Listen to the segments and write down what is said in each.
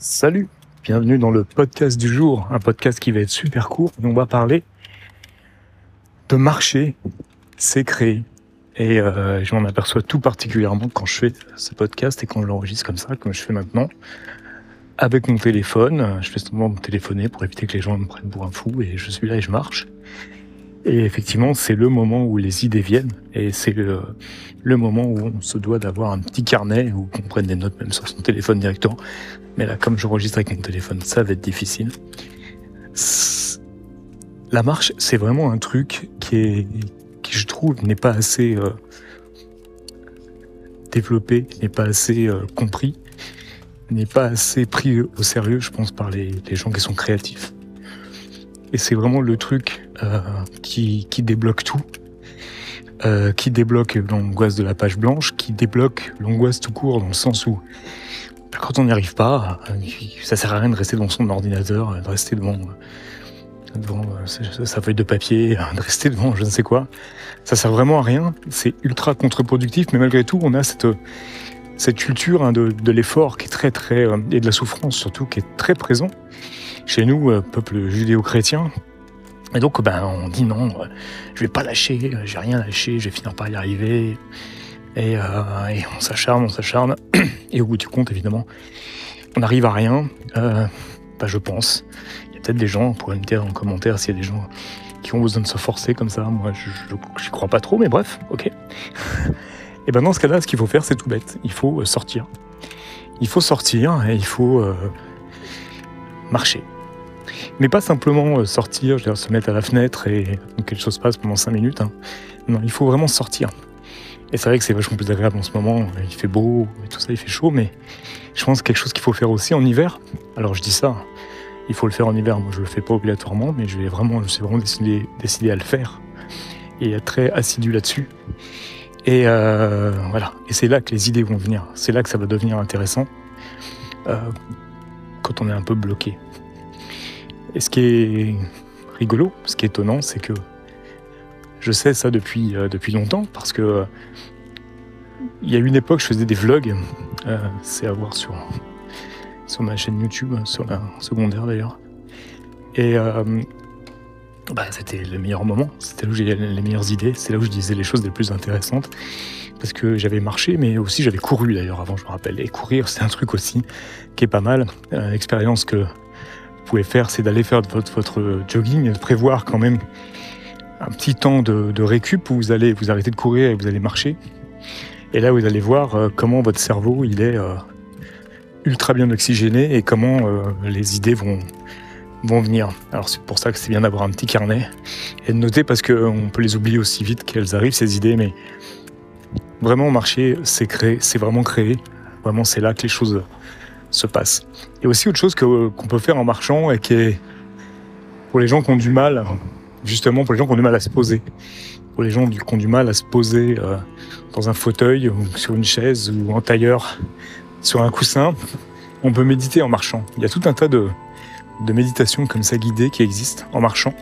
Salut, bienvenue dans le podcast du jour, un podcast qui va être super court. On va parler de marché, c'est créé. Et euh, je m'en aperçois tout particulièrement quand je fais ce podcast et quand je l'enregistre comme ça, comme je fais maintenant, avec mon téléphone. Je fais seulement me téléphoner pour éviter que les gens me prennent pour un fou et je suis là et je marche. Et effectivement, c'est le moment où les idées viennent et c'est le, moment où on se doit d'avoir un petit carnet où on prenne des notes même sur son téléphone directement. Mais là, comme j'enregistre avec mon téléphone, ça va être difficile. La marche, c'est vraiment un truc qui qui je trouve n'est pas assez euh, développé, n'est pas assez euh, compris, n'est pas assez pris au sérieux, je pense, par les gens qui sont créatifs. Et c'est vraiment le truc euh, qui, débloque tout, euh, qui débloque l'angoisse de la page blanche, qui débloque l'angoisse tout court, dans le sens où quand on n'y arrive pas, euh, ça sert à rien de rester devant son ordinateur, de rester devant, sa feuille de papier, de rester devant je ne sais quoi. Ça sert vraiment à rien, c'est ultra contre-productif, mais malgré tout, on a cette, cette culture hein, de, de l'effort qui est très très et de la souffrance surtout qui est très présent chez nous, euh, peuple judéo-chrétien. Et donc, ben, on dit non, euh, je vais pas lâcher, euh, j'ai rien lâché, je vais finir par y arriver. Et, on s'acharne, on s'acharne. Et au bout du compte, évidemment, on n'arrive à rien. Euh, ben, je pense. Il y a peut-être des gens, on pourrait me dire en commentaire s'il y a des gens qui ont besoin de se forcer comme ça. Moi, je n'y crois pas trop, mais bref, ok. Et ben dans ce cas-là, ce qu'il faut faire, c'est tout bête. Il faut sortir. Il faut sortir et il faut marcher. Mais pas simplement euh, sortir, je veux dire, se mettre à la fenêtre et que quelque chose passe pendant 5 minutes. Hein. Non, il faut vraiment sortir. Et c'est vrai que c'est vachement plus agréable en ce moment. Il fait beau et tout ça, il fait chaud, mais je pense que quelque chose qu'il faut faire aussi en hiver. Alors je dis ça, il faut le faire en hiver. Moi, je le fais pas obligatoirement, mais je vais vraiment, je suis vraiment décidé, à le faire et être très assidu là-dessus. Et euh, voilà. Et c'est là que les idées vont venir. C'est là que ça va devenir intéressant euh, quand on est un peu bloqué. Et ce qui est rigolo, ce qui est étonnant, c'est que je sais ça depuis, euh, depuis longtemps parce que euh, il y a une époque, je faisais des vlogs. Euh, c'est à voir sur, sur ma chaîne YouTube, sur la secondaire d'ailleurs. Et bah, c'était le meilleur moment. C'était là où j'ai les meilleures idées. C'est là où je disais les choses les plus intéressantes. Parce que j'avais marché, mais aussi j'avais couru d'ailleurs avant, je me rappelle. Et courir, c'est un truc aussi qui est pas mal. expérience que pouvez faire, c'est d'aller faire votre, jogging, de prévoir quand même un petit temps de, récup où vous allez vous arrêter de courir et vous allez marcher. Et là, vous allez voir euh, comment votre cerveau il est euh, ultra bien oxygéné et comment euh, les idées vont, vont venir. Alors c'est pour ça que c'est bien d'avoir un petit carnet et de noter parce qu'on peut les oublier aussi vite qu'elles arrivent ces idées, mais vraiment marcher, c'est créer, c'est vraiment créer. Vraiment, c'est là que les choses se passe. A aussi autre chose qu'on peut faire en marchant et qui est pour les gens qui ont du mal, justement pour les gens qui ont du mal à se poser, pour les gens qui ont du mal à se poser euh, dans un fauteuil ou sur une chaise ou en tailleur, sur un coussin, on peut méditer en marchant. Il y a tout un tas de, de méditations comme ça guidées qui existent en marchant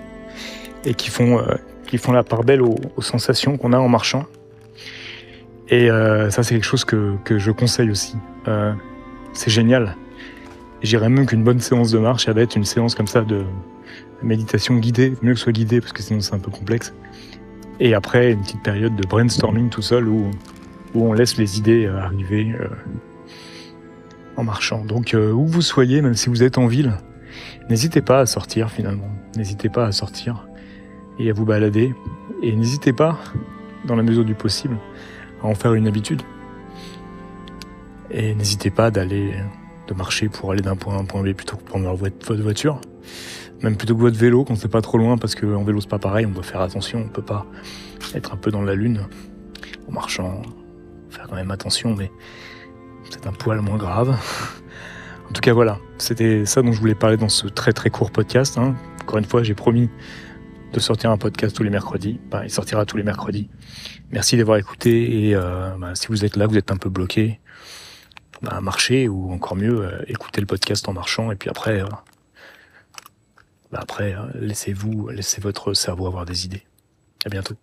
et qui font, euh, qui font la part belle aux, sensations qu'on a en marchant. Et euh, ça, c'est quelque chose que, que, je conseille aussi. C'est génial. J'irais même qu'une bonne séance de marche, ça va être une séance comme ça de méditation guidée, mieux que ce soit guidée parce que sinon c'est un peu complexe. Et après, une petite période de brainstorming tout seul où, où on laisse les idées euh, arriver euh, en marchant. Donc euh, où vous soyez, même si vous êtes en ville, n'hésitez pas à sortir finalement. N'hésitez pas à sortir et à vous balader. Et n'hésitez pas, dans la mesure du possible, à en faire une habitude. Et n'hésitez pas d'aller, de marcher pour aller d'un point à un point B plutôt que de prendre votre voiture. Même plutôt que votre vélo quand c'est pas trop loin parce qu'en vélo c'est pas pareil, on doit faire attention, on peut pas être un peu dans la lune en marchant. Faire quand même attention, mais c'est un poil moins grave. En tout cas voilà, c'était ça dont je voulais parler dans ce très très court podcast. Hein. Encore une fois, j'ai promis de sortir un podcast tous les mercredis. il sortira tous les mercredis. Merci d'avoir écouté et euh, bah, si vous êtes là, vous êtes un peu bloqué, bah, marcher ou encore mieux euh, écouter le podcast en marchant et puis après euh, bah, après euh, laissez-vous laissez votre cerveau avoir des idées. À bientôt.